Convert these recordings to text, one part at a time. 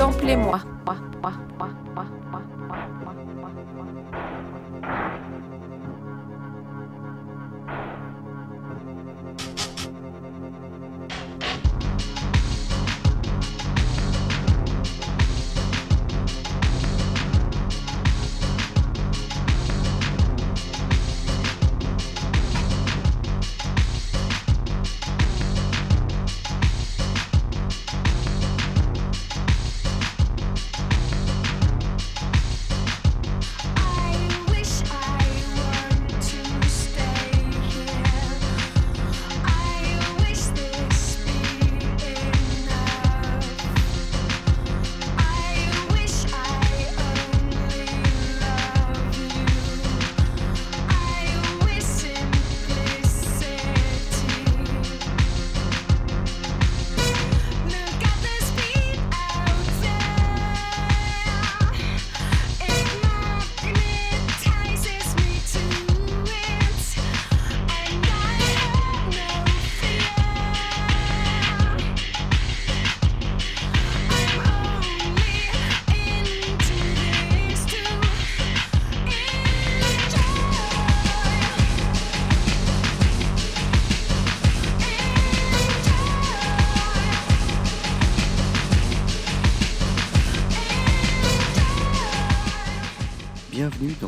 Samplez-moi. I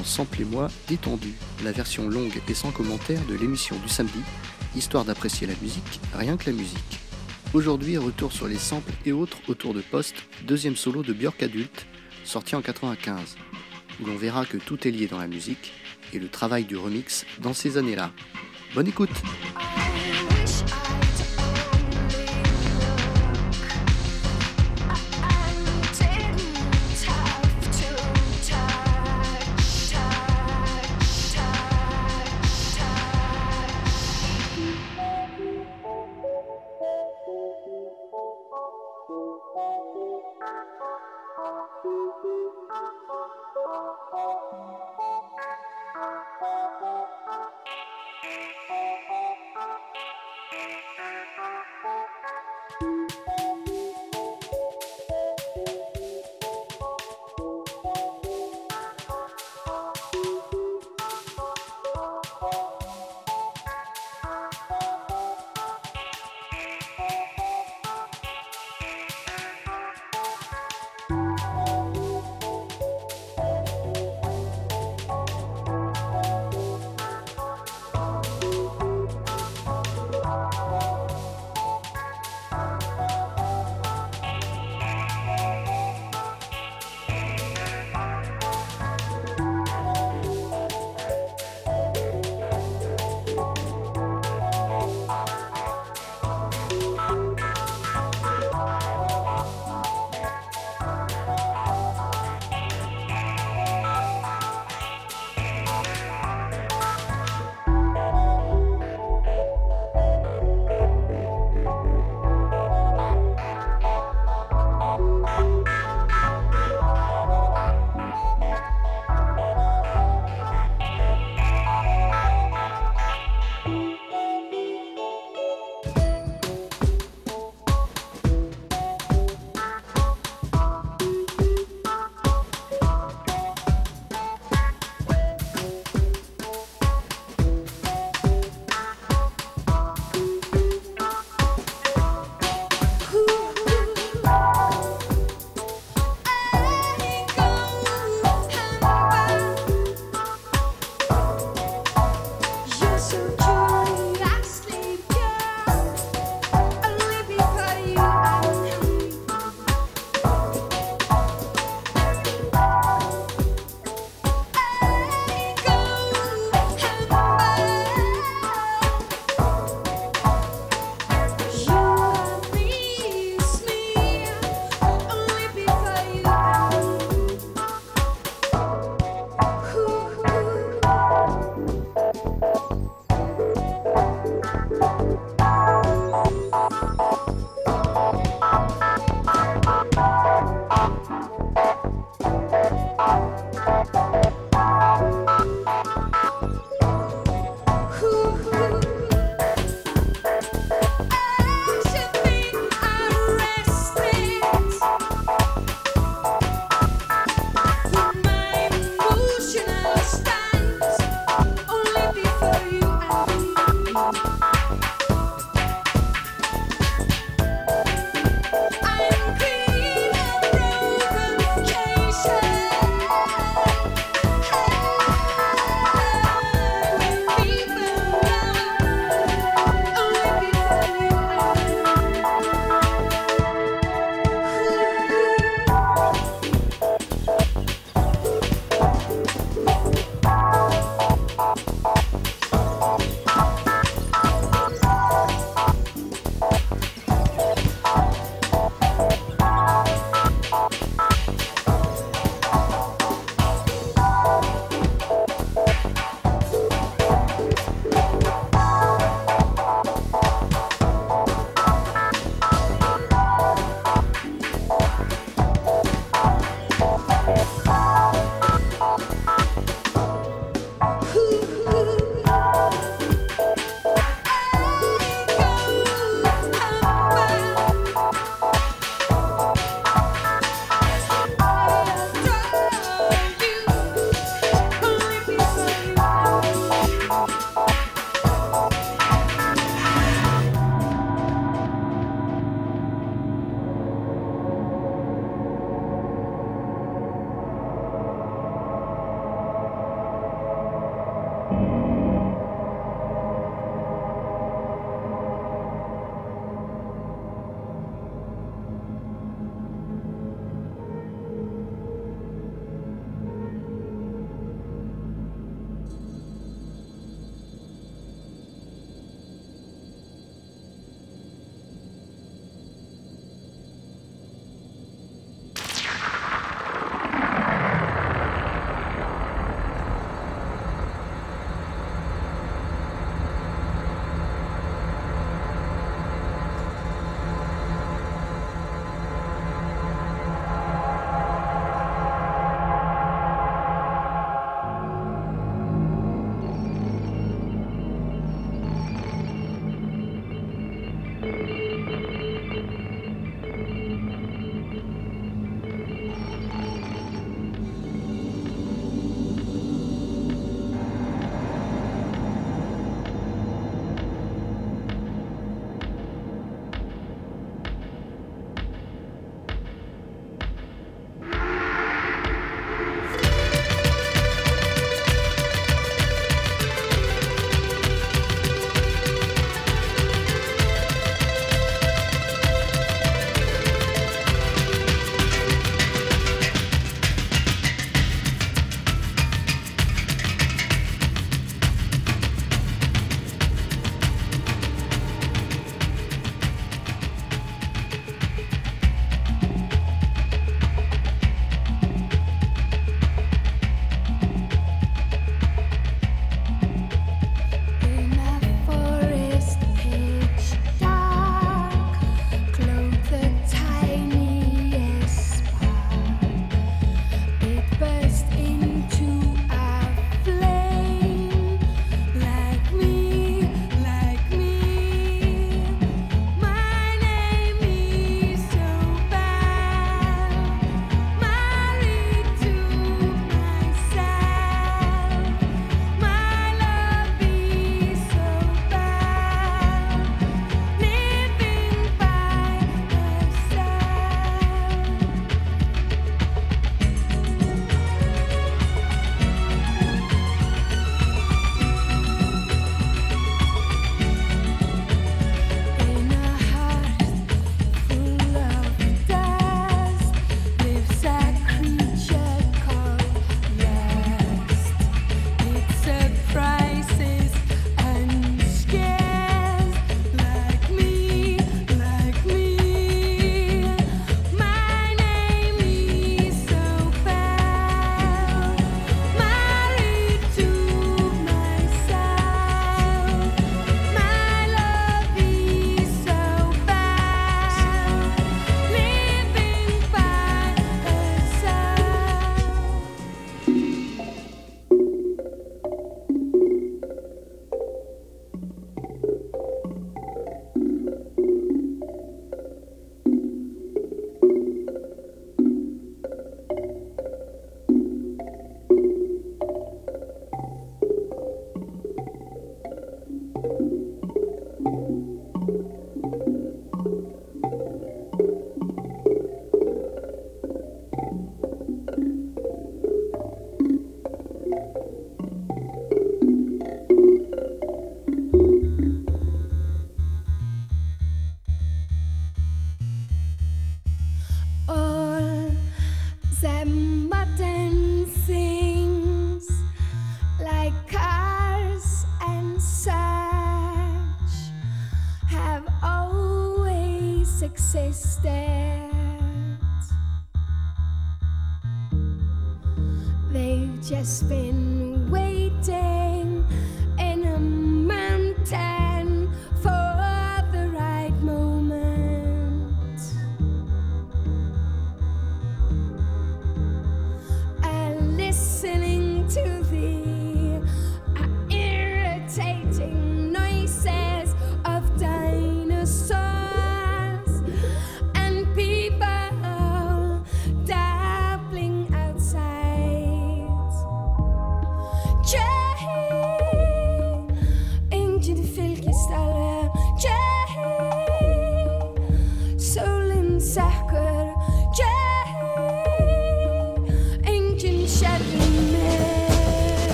Bienvenue dans Samplez-moi détendu, la version longue et sans commentaire de l'émission du samedi, histoire d'apprécier la musique, rien que la musique. Aujourd'hui, retour sur les samples et autres autour de Post, deuxième solo de Björk adulte, sorti en 95, où l'on verra que tout est lié dans la musique et le travail du remix dans ces années-là. Bonne écoute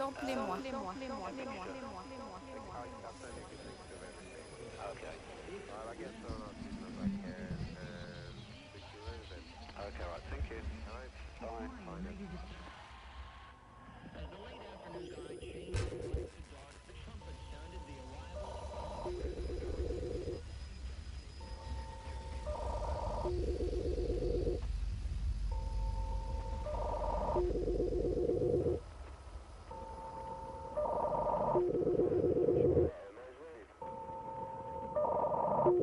Samplez-moi. Your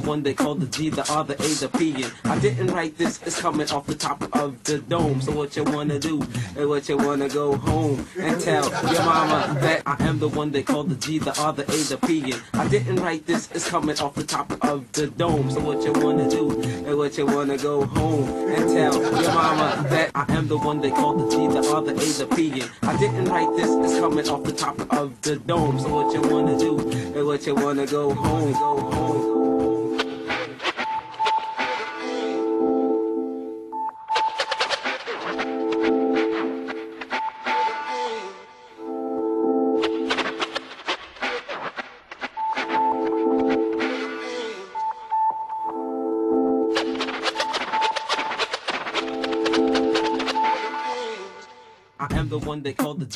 the one they call the G, the R, the A, the P. And I didn't write this, it's coming off the top of the dome. So what you wanna do? And what you wanna go home and tell your mama that I am the one they call the G, the R, the A, the P. And I didn't write this, it's coming off the top of the dome. So what you wanna do? And what you wanna go home and tell your mama that I am the one they call the G, the R, the A, the P. And I didn't write this, it's coming off the top of the dome. So what you wanna do? And what you wanna go home, go home.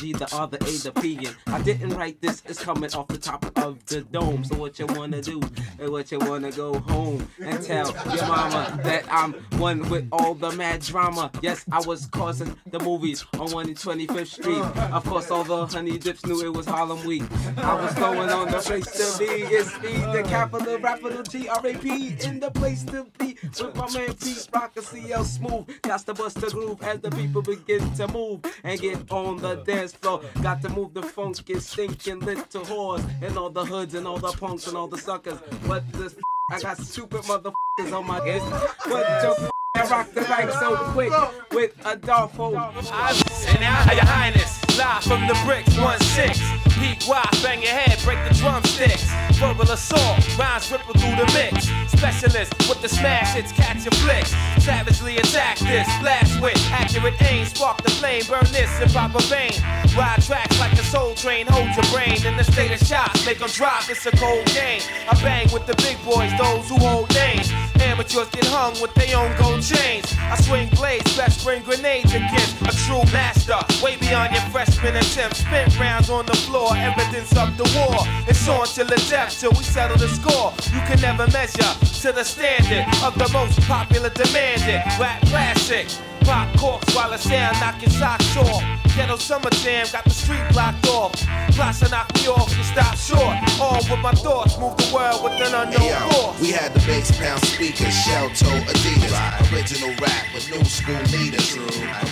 G, the R, the A, the P. And I didn't write this, it's coming off the top of the dome. So what you wanna do? And what you wanna go home and tell your mama that I'm one with all the mad drama. Yes, I was causing the movies on 125th Street. Of course, all the honey dips knew it was Harlem Week. I was going on the place to be. It's me, the capital rapper, G R A P, in the place to be with my man Pete Rock and CL Smooth. Got to bust the groove as the people begin to move and get on the dance floor. Got to move the funky, stinking little whores and all the hoods and all the punks and all the suckers. But this I got stupid motherfuckers on my guest. But the I rock the mic so quick with Adolfo. And now, Your Highness, live from the bricks, 1-6. Peak wide, bang your head, break the drumsticks. Verbal assault, rhymes ripple through the mix. Specialist with the smash hits, catch your flicks. Savagely attack this, blast with accurate aim. Spark the flame, burn this in proper vein. Ride tracks like a soul train, hold your brain in the state of shock. Make them drop, it's a cold game. I bang with the big boys, those who hold names. Amateurs get hung with their own gold chains. I swing blades, best bring grenades against a true master. Way beyond your freshman attempt. Spin rounds on the floor evidence of the war. It's on till the death, till we settle the score. You can never measure to the standard of the most popular demanded rap classic. Pop corks while the sound knocking socks off. Ghetto summer jam got the street blocked off. Plus I knock me off and stop short. All with my thoughts, move the world with an unknown hey, yo, force. We had the bass pound speakers, shell toe Adidas. Right. Original rap with new school leaders.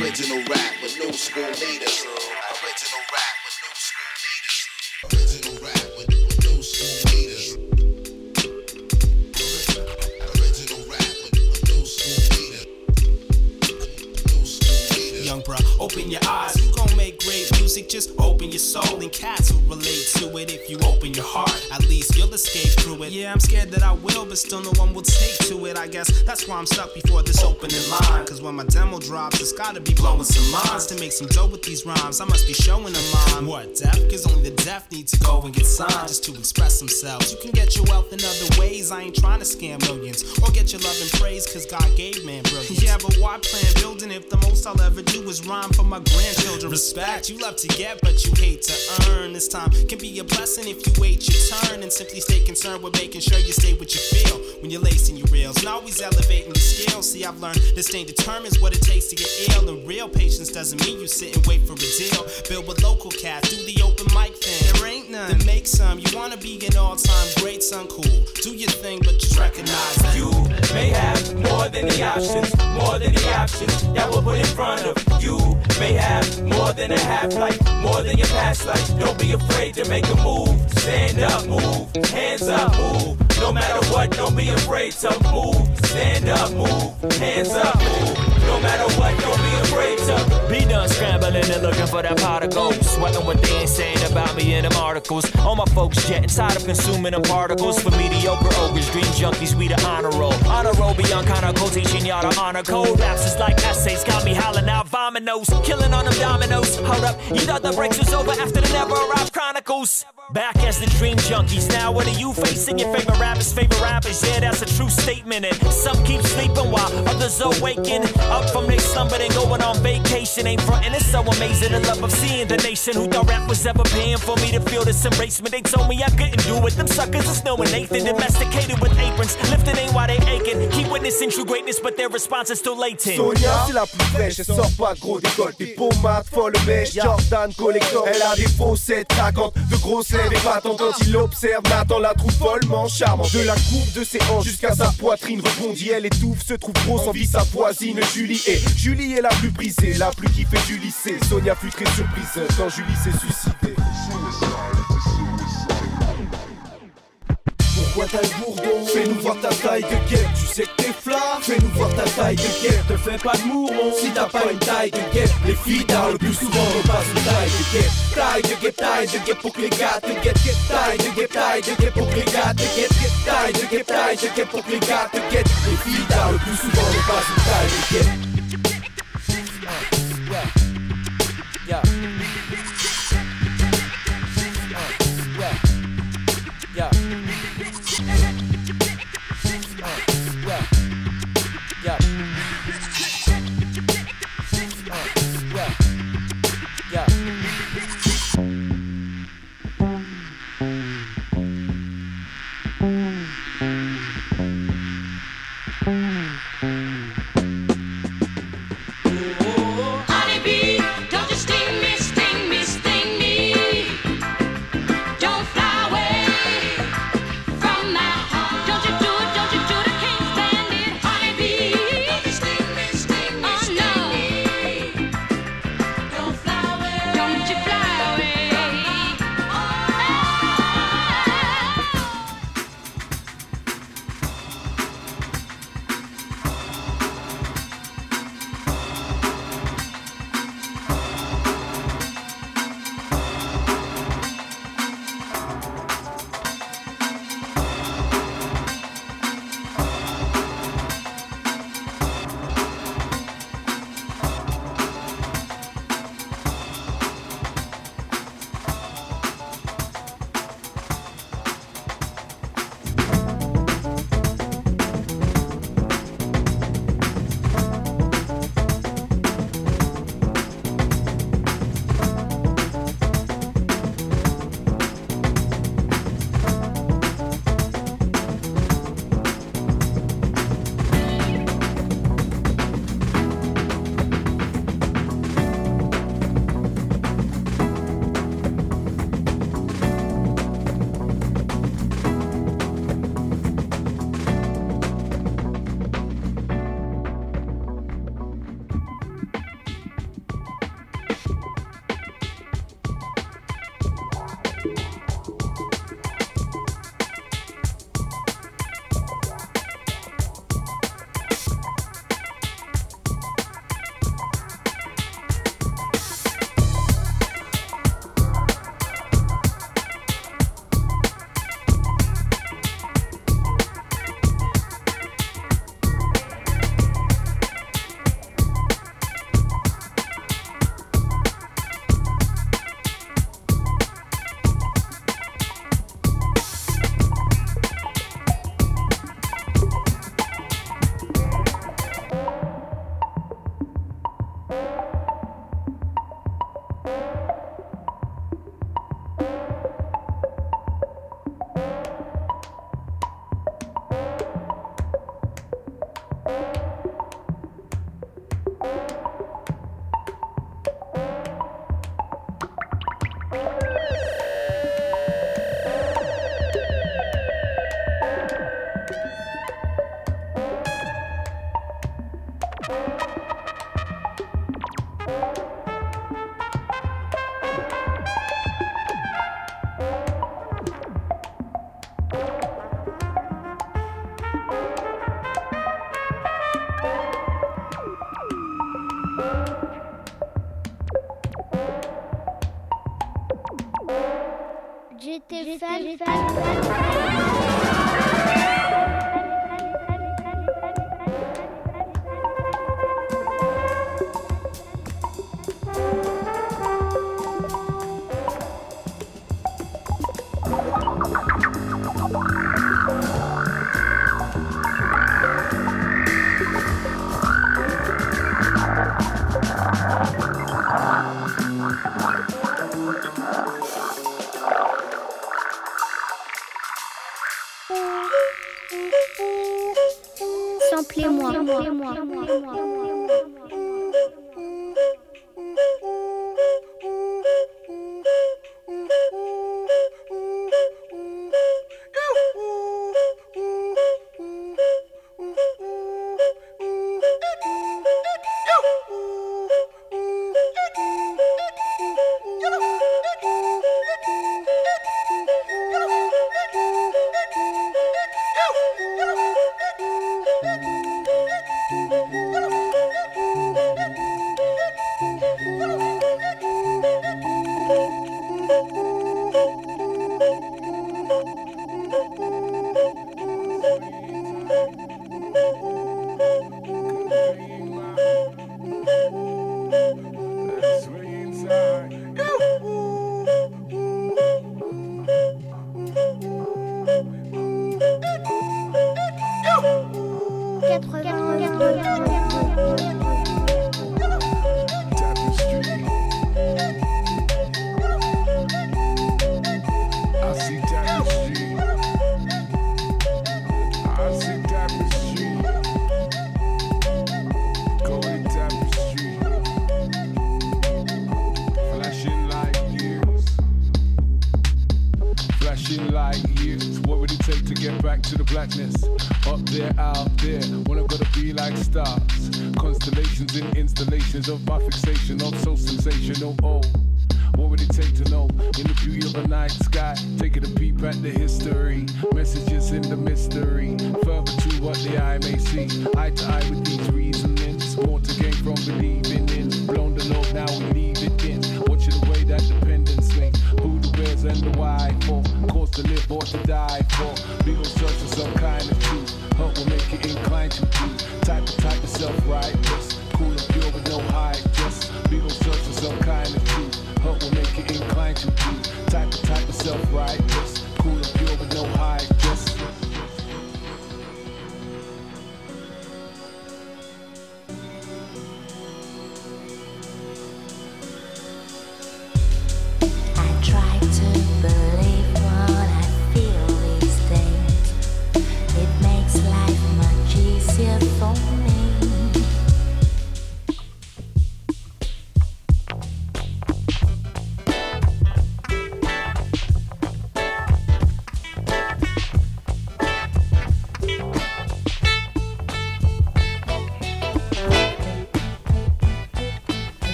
Original rap with new school leaders. Open your eyes, music. Just open your soul, and cats will relate to it if you open your heart. At least you'll escape through it. Yeah, I'm scared that I will, but still no one will take to it. I guess that's why I'm stuck before this opening line. Cause when my demo drops, it's gotta be blowing some minds. To make some dough with these rhymes, I must be showing them mine. What, deaf? Cause only the deaf need to go and get signed just to express themselves. You can get your wealth in other ways. I ain't trying to scam millions or get your love and praise cause God gave man brilliance. Yeah, but why plan building if the most I'll ever do is rhyme? for my grandchildren. Respect you love to get, but you hate to earn. This time can be a blessing if you wait your turn and simply stay concerned with making sure you stay what you feel when you're lacing your reels and always elevating the scale. See, I've learned that staying determines what it takes to get ill, and real patience doesn't mean you sit and wait for a deal. Build with local cats, do the open mic thing. Ain't none. Then make some. You wanna be an all-time great son, cool. Do your thing, but just recognize that you may have more than the options, more than the options that will put in front of you may have more than a half life, more than your past life. Don't be afraid to make a move. Stand up, move. Hands up, move. No matter what, don't be afraid to move. Stand up, move. Hands up, move. Matter what, don't be afraid to be done scrambling and looking for that pot of gold. Sweating what they ain't saying about me in them articles. All my folks getting tired of consuming them particles. For mediocre ogres, dream junkies, we the honor roll. Honor roll beyond kind of code, teaching y'all to honor code. Raps is like essays, got me howling out vominos. Killing on them dominoes. Hold up, you thought the breaks was over after the never arrived chronicles. Back as the dream junkies. Now what are you facing? Your favorite rappers, favorite rappers. Yeah, that's a true statement. And some keep sleeping while others are waking up from their slumber, then going on vacation. Ain't frontin', it's so amazing the love of seeing the nation who thought rap was ever paying for me to feel this embracement? They told me I couldn't do it. Them suckers is knowing Nathan, domesticated with aprons. Lifting ain't why they aching. Keep witnessing true greatness, but their response is still latent. Sonia, c'est la plus fraîche, elle sort pas gros d'école. Des pommades, folle mèche, Jordan collector. Elle a des fausses 750, de grosses lèvres épatantes. Quand il observe, Nathan la trouve follement charmante. De la coupe de ses hanches jusqu'à sa poitrine rebondit. Elle étouffe, se trouve grosse, envie sa voisine Julie. Julie est la plus brisée, la plus kiffée du lycée. Sonia fut très surprise quand Julie s'est suicidée. bourdon Fais-nous voir ta taille de guêpe, tu sais que t'es flat Fais-nous voir ta taille de guêpe, te fais pas de mouron Si t'as pas une taille de guêpe, les filles tard le plus souvent. Repassent une taille de guêpe Taille de guêpe, taille de guêpe pour que les gars te guettent. Taille de guêpe, taille de guêpe pour que les gars te guettent. Taille de guêpe, taille de guêpe pour que les gars te guettent. Les filles tard le plus souvent. Repassent une taille de guêpe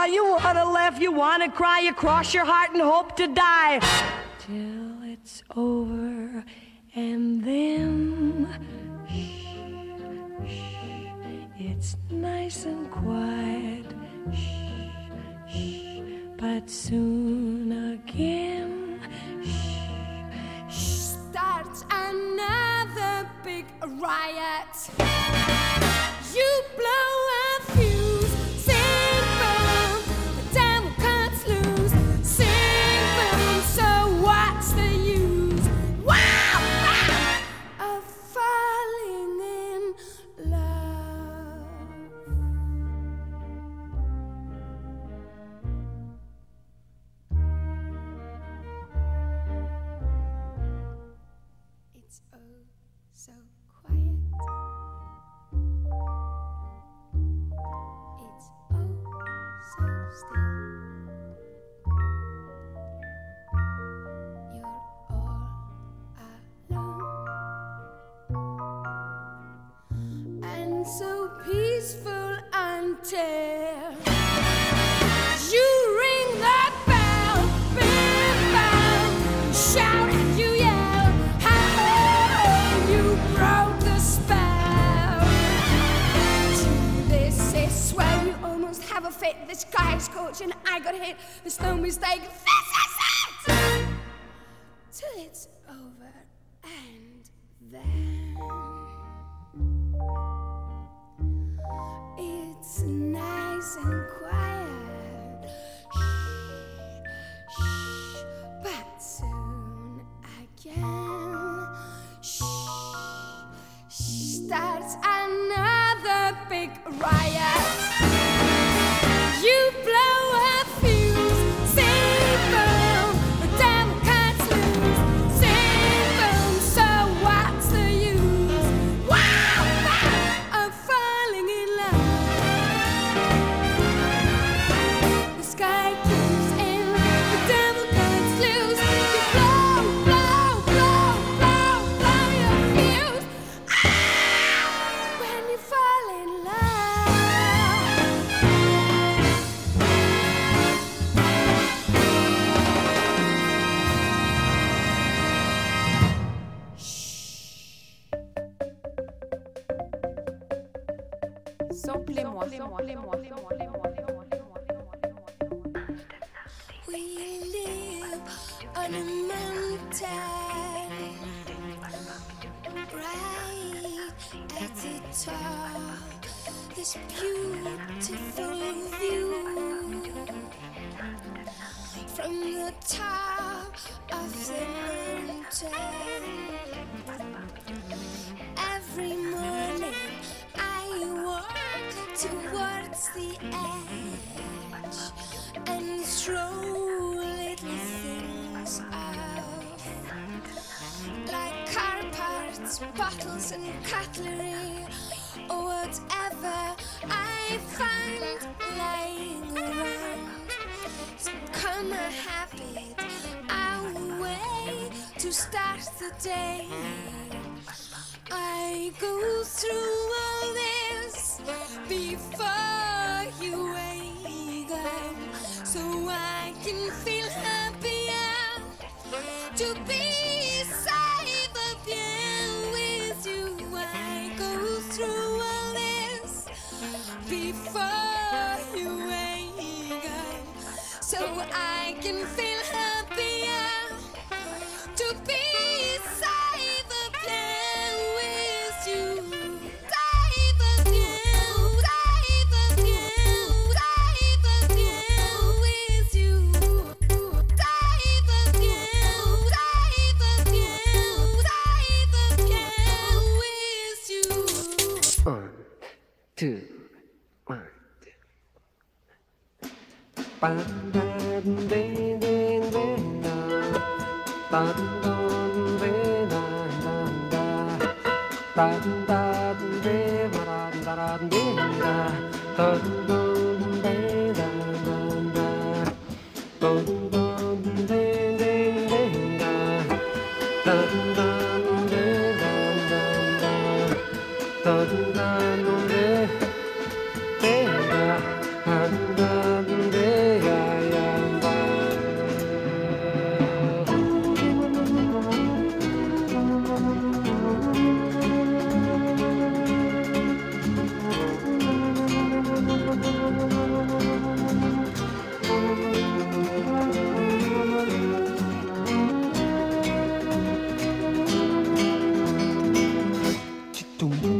smile, you wanna laugh, you wanna cry, you cross your heart and hope to die. Till it's over, and then shh, shh, it's nice and quiet. Shh, shh, but soon again shh, starts another big riot. You blow You ring big shout you you broke the spell. This is swear you almost have a fit. This guy's coaching, I got hit. There's no mistake. This is it. Till it's over and then. am a habit. our way to start the day. I go through all this before you wake up so I can feel. 咚。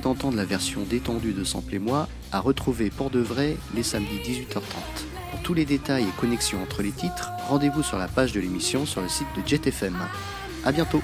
d'entendre la version détendue de Sample et moi, à retrouver pour de vrai les samedis 18h30. Pour tous les détails et connexions entre les titres, rendez-vous sur la page de l'émission sur le site de JetFM. A bientôt